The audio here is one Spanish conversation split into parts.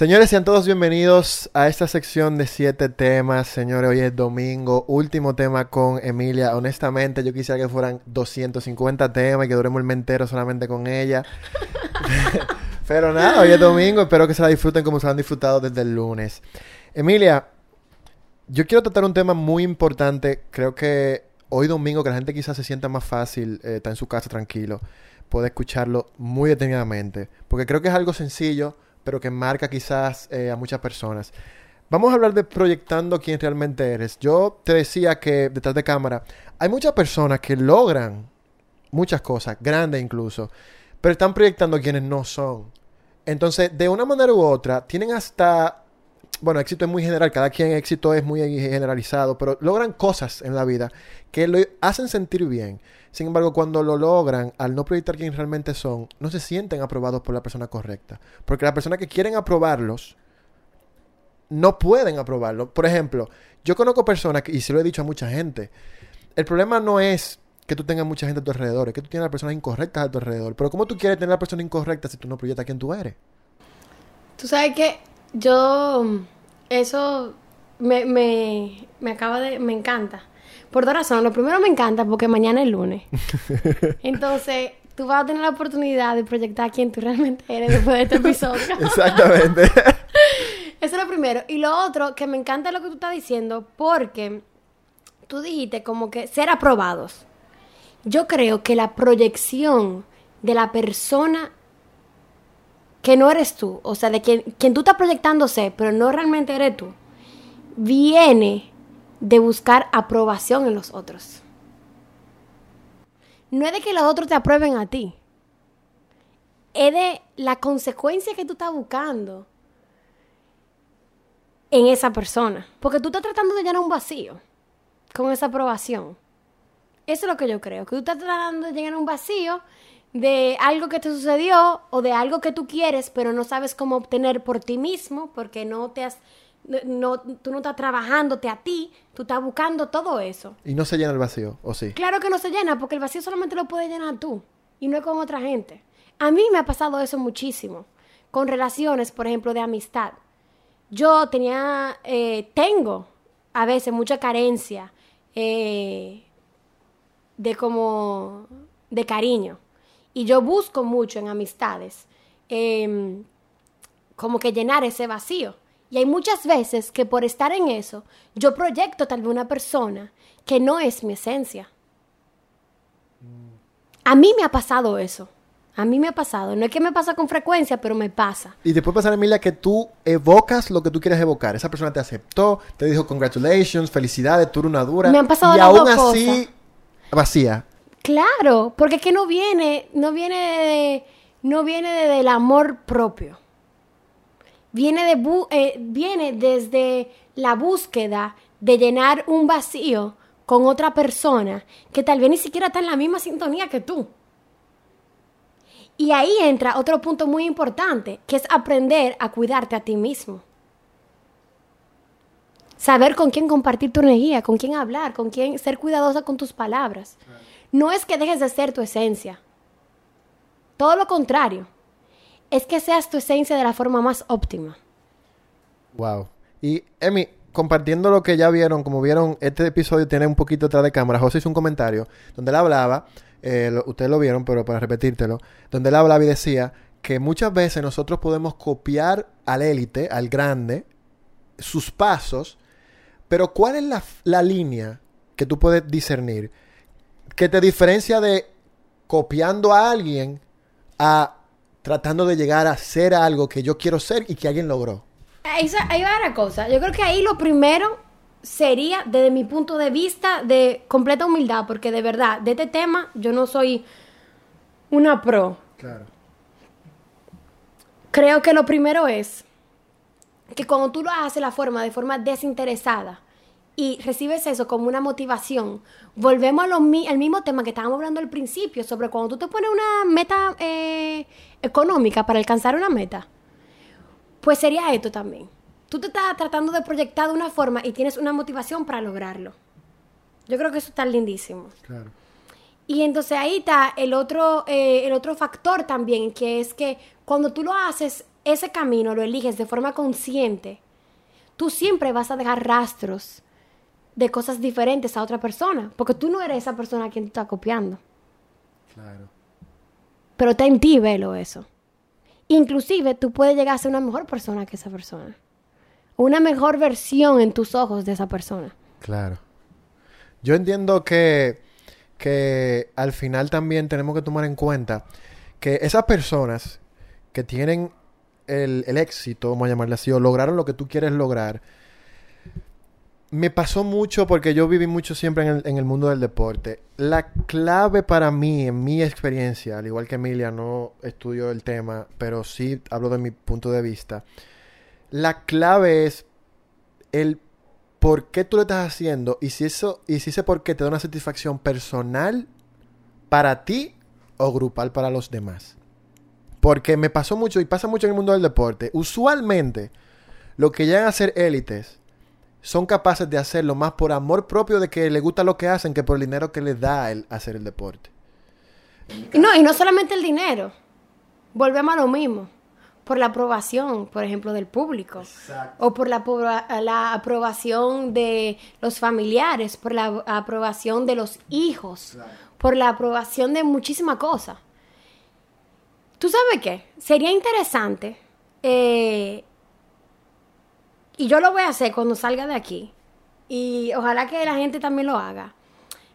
Señores, sean todos bienvenidos a esta sección de siete temas. Señores, hoy es domingo, último tema con Emilia. Honestamente, yo quisiera que fueran 250 temas y que duremos el mes entero solamente con ella. Pero nada, hoy es domingo. Espero que se la disfruten como se la han disfrutado desde el lunes. Emilia, yo quiero tratar un tema muy importante. Creo que hoy domingo, que la gente quizás se sienta más fácil, eh, está en su casa tranquilo, puede escucharlo muy detenidamente. Porque creo que es algo sencillo pero que marca quizás eh, a muchas personas. Vamos a hablar de proyectando quién realmente eres. Yo te decía que detrás de cámara hay muchas personas que logran muchas cosas, grandes incluso, pero están proyectando quienes no son. Entonces, de una manera u otra, tienen hasta, bueno, éxito es muy general, cada quien éxito es muy generalizado, pero logran cosas en la vida que lo hacen sentir bien. Sin embargo, cuando lo logran, al no proyectar quién realmente son, no se sienten aprobados por la persona correcta. Porque las personas que quieren aprobarlos, no pueden aprobarlo. Por ejemplo, yo conozco personas, y se lo he dicho a mucha gente, el problema no es que tú tengas mucha gente a tu alrededor, es que tú tienes las personas incorrectas a tu alrededor. Pero ¿cómo tú quieres tener a la persona incorrecta si tú no proyectas quién tú eres? Tú sabes que yo, eso me, me, me acaba de, me encanta. Por dos razones. Lo primero me encanta porque mañana es lunes. Entonces, tú vas a tener la oportunidad de proyectar quién tú realmente eres después de este episodio. Exactamente. Eso es lo primero. Y lo otro, que me encanta lo que tú estás diciendo, porque tú dijiste como que ser aprobados. Yo creo que la proyección de la persona que no eres tú, o sea, de quien, quien tú estás proyectándose, pero no realmente eres tú, viene de buscar aprobación en los otros. No es de que los otros te aprueben a ti. Es de la consecuencia que tú estás buscando en esa persona. Porque tú estás tratando de llenar un vacío con esa aprobación. Eso es lo que yo creo. Que tú estás tratando de llenar un vacío de algo que te sucedió o de algo que tú quieres, pero no sabes cómo obtener por ti mismo porque no te has no, tú no estás trabajándote a ti, tú estás buscando todo eso. Y no se llena el vacío, ¿o sí? Claro que no se llena, porque el vacío solamente lo puedes llenar tú, y no es con otra gente. A mí me ha pasado eso muchísimo, con relaciones, por ejemplo, de amistad. Yo tenía, eh, tengo a veces mucha carencia eh, de como, de cariño. Y yo busco mucho en amistades, em, como que llenar ese vacío. Y hay muchas veces que por estar en eso, yo proyecto tal vez una persona que no es mi esencia. A mí me ha pasado eso. A mí me ha pasado. No es que me pasa con frecuencia, pero me pasa. Y después pasa, Emilia, que tú evocas lo que tú quieres evocar. Esa persona te aceptó, te dijo congratulations, felicidades, tú eres una dura. Me han pasado y las aún dos así, vacía. Claro, porque es que no viene, no viene no viene de- del amor propio. Viene, de eh, viene desde la búsqueda de llenar un vacío con otra persona que tal vez ni siquiera está en la misma sintonía que tú. Y ahí entra otro punto muy importante, que es aprender a cuidarte a ti mismo. Saber con quién compartir tu energía, con quién hablar, con quién ser cuidadosa con tus palabras. No es que dejes de ser tu esencia. Todo lo contrario. Es que seas tu esencia de la forma más óptima. Wow. Y, Emi, compartiendo lo que ya vieron, como vieron, este episodio tiene un poquito detrás de cámara. José hizo un comentario donde él hablaba, eh, ustedes lo vieron, pero para repetírtelo, donde él hablaba y decía que muchas veces nosotros podemos copiar al élite, al grande, sus pasos, pero ¿cuál es la, la línea que tú puedes discernir que te diferencia de copiando a alguien a tratando de llegar a ser algo que yo quiero ser y que alguien logró? Ahí, ahí va la cosa. Yo creo que ahí lo primero sería, desde mi punto de vista, de completa humildad, porque de verdad, de este tema yo no soy una pro. Claro. Creo que lo primero es que cuando tú lo haces la forma, de forma desinteresada y recibes eso como una motivación, volvemos al mismo tema que estábamos hablando al principio, sobre cuando tú te pones una meta eh, económica para alcanzar una meta. Pues sería esto también. Tú te estás tratando de proyectar de una forma y tienes una motivación para lograrlo. Yo creo que eso está lindísimo. Claro. Y entonces ahí está el otro, eh, el otro factor también, que es que cuando tú lo haces ese camino lo eliges de forma consciente, tú siempre vas a dejar rastros de cosas diferentes a otra persona, porque tú no eres esa persona a quien tú estás copiando. Claro. Pero está en ti verlo eso. Inclusive tú puedes llegar a ser una mejor persona que esa persona. Una mejor versión en tus ojos de esa persona. Claro. Yo entiendo que, que al final también tenemos que tomar en cuenta que esas personas que tienen el, el éxito, vamos a llamarle así, o lograron lo que tú quieres lograr, me pasó mucho porque yo viví mucho siempre en el, mundo del deporte. La clave para mí, en mi experiencia, al igual que Emilia, no estudio el tema, pero sí hablo de mi punto de vista. La clave es el por qué tú lo estás haciendo y si eso y si ese por qué te da una satisfacción personal para ti o grupal para los demás. Porque me pasó mucho y pasa mucho en el mundo del deporte. Usualmente, lo que llegan a ser élites son capaces de hacerlo más por amor propio de que les gusta lo que hacen que por el dinero que les da el hacer el deporte. No, y no solamente el dinero. Volvemos a lo mismo. Por la aprobación, por ejemplo, del público. Exacto. O por la, la, aprobación de los familiares, por la aprobación de los hijos, por la aprobación de muchísimas cosas. ¿Tú sabes qué? Sería interesante eh, y yo lo voy a hacer cuando salga de aquí. Y ojalá que la gente también lo haga.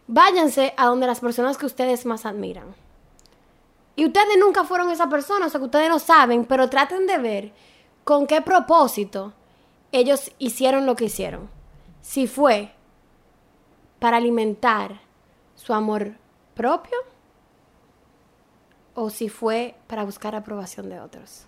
Váyanse a donde las personas que ustedes más admiran. Y ustedes nunca fueron esa persona, o sea que ustedes no saben, pero traten de ver con qué propósito ellos hicieron lo que hicieron. Si fue para alimentar su amor propio o si fue para buscar aprobación de otros.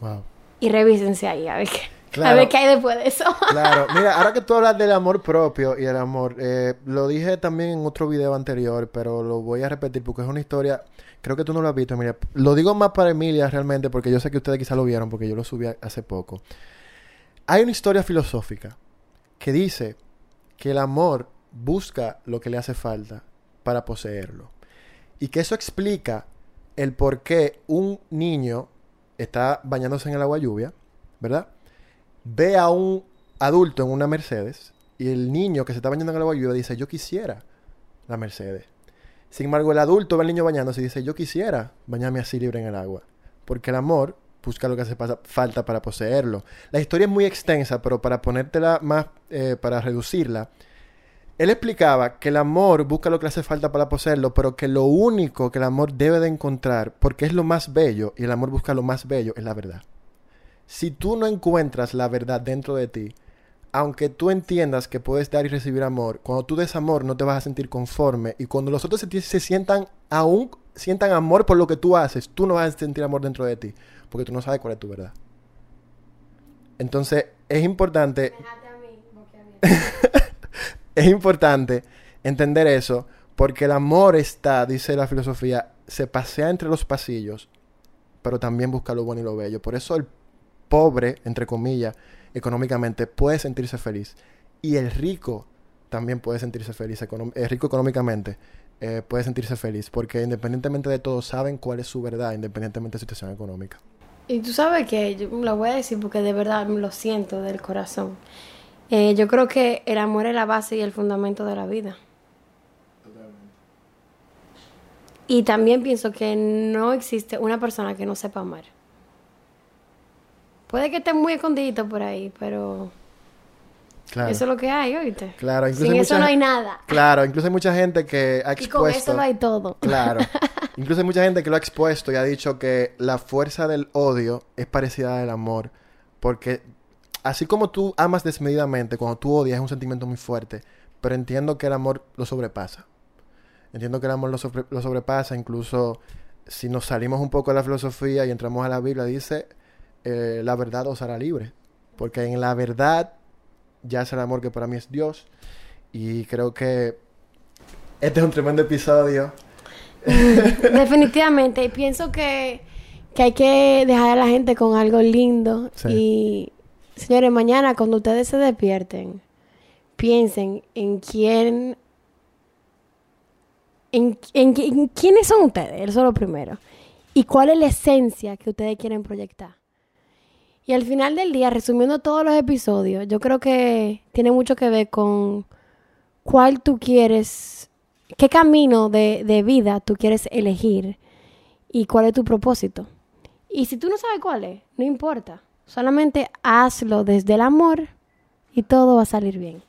Wow. Y revísense ahí, a ver qué. Claro. A ver qué hay después de eso. Claro, mira, ahora que tú hablas del amor propio y el amor, eh, lo dije también en otro video anterior, pero lo voy a repetir porque es una historia, creo que tú no lo has visto, Emilia. Lo digo más para Emilia realmente porque yo sé que ustedes quizá lo vieron porque yo lo subí hace poco. Hay una historia filosófica que dice que el amor busca lo que le hace falta para poseerlo. Y que eso explica el por qué un niño está bañándose en el agua lluvia, ¿verdad? Ve a un adulto en una Mercedes y el niño que se está bañando en agua lluvia dice, yo quisiera la Mercedes. Sin embargo, el adulto ve al niño bañándose y dice, yo quisiera bañarme así libre en el agua. Porque el amor busca lo que hace falta para poseerlo. La historia es muy extensa, pero para ponértela más, eh, para reducirla, él explicaba que el amor busca lo que hace falta para poseerlo, pero que lo único que el amor debe de encontrar, porque es lo más bello, y el amor busca lo más bello, es la verdad si tú no encuentras la verdad dentro de ti, aunque tú entiendas que puedes dar y recibir amor, cuando tú des amor no te vas a sentir conforme y cuando los otros se, se, sientan aún sientan amor por lo que tú haces, tú no vas a sentir amor dentro de ti, porque tú no sabes cuál es tu verdad. Entonces, es importante es importante entender eso, porque el amor está, dice la filosofía, se pasea entre los pasillos, pero también busca lo bueno y lo bello. Por eso el pobre, entre comillas, económicamente, puede sentirse feliz. Y el rico también puede sentirse feliz, el rico económicamente eh, puede sentirse feliz, porque independientemente de todo, saben cuál es su verdad, independientemente de su situación económica. Y tú sabes que, yo lo voy a decir porque de verdad lo siento del corazón. Eh, yo creo que el amor es la base y el fundamento de la vida. Y también pienso que no existe una persona que no sepa amar. Puede que esté muy escondidito por ahí, pero Claro. eso es lo que hay, oíste. Claro, incluso Sin hay eso no hay nada. Claro, incluso hay mucha gente que ha Y expuesto. con eso lo hay todo. Claro. Incluso hay mucha gente que lo ha expuesto y ha dicho que la fuerza del odio es parecida al amor. Porque así como tú amas desmedidamente, cuando tú odias es un sentimiento muy fuerte. Pero entiendo que el amor lo sobrepasa. Entiendo que el amor lo, sobre- lo sobrepasa. Incluso si nos salimos un poco de la filosofía y entramos a la Biblia, dice, eh, la verdad os hará libre. Porque en la verdad yace el amor que para mí es Dios. Y creo que este es un tremendo episodio. Definitivamente. Y pienso que, que hay que dejar a la gente con algo lindo. Sí. Y, señores, mañana cuando ustedes se despierten, piensen en quién... En, en, en quiénes son ustedes, eso es lo primero. Y cuál es la esencia que ustedes quieren proyectar. Y al final del día, resumiendo todos los episodios, yo creo que tiene mucho que ver con cuál tú quieres, qué camino de, de vida tú quieres elegir y cuál es tu propósito. Y si tú no sabes cuál es, no importa. Solamente hazlo desde el amor y todo va a salir bien.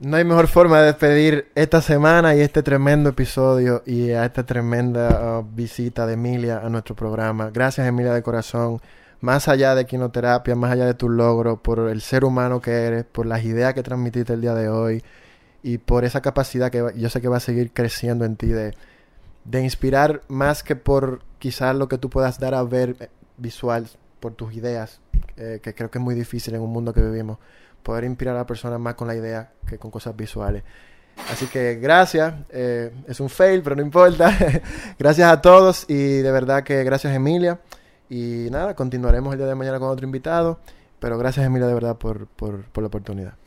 No hay mejor forma de despedir esta semana y este tremendo episodio y a esta tremenda uh, visita de Emilia a nuestro programa. Gracias Emilia de corazón. Más allá de quinoterapia, más allá de tu logro, por el ser humano que eres, por las ideas que transmitiste el día de hoy y por esa capacidad que yo sé que va a seguir creciendo en ti de, de inspirar más que por quizás lo que tú puedas dar a ver eh, visual, por tus ideas, eh, que creo que es muy difícil en un mundo que vivimos poder inspirar a la persona más con la idea que con cosas visuales. Así que gracias, eh, es un fail, pero no importa. gracias a todos y de verdad que gracias Emilia. Y nada, continuaremos el día de mañana con otro invitado, pero gracias Emilia de verdad por, por, por la oportunidad.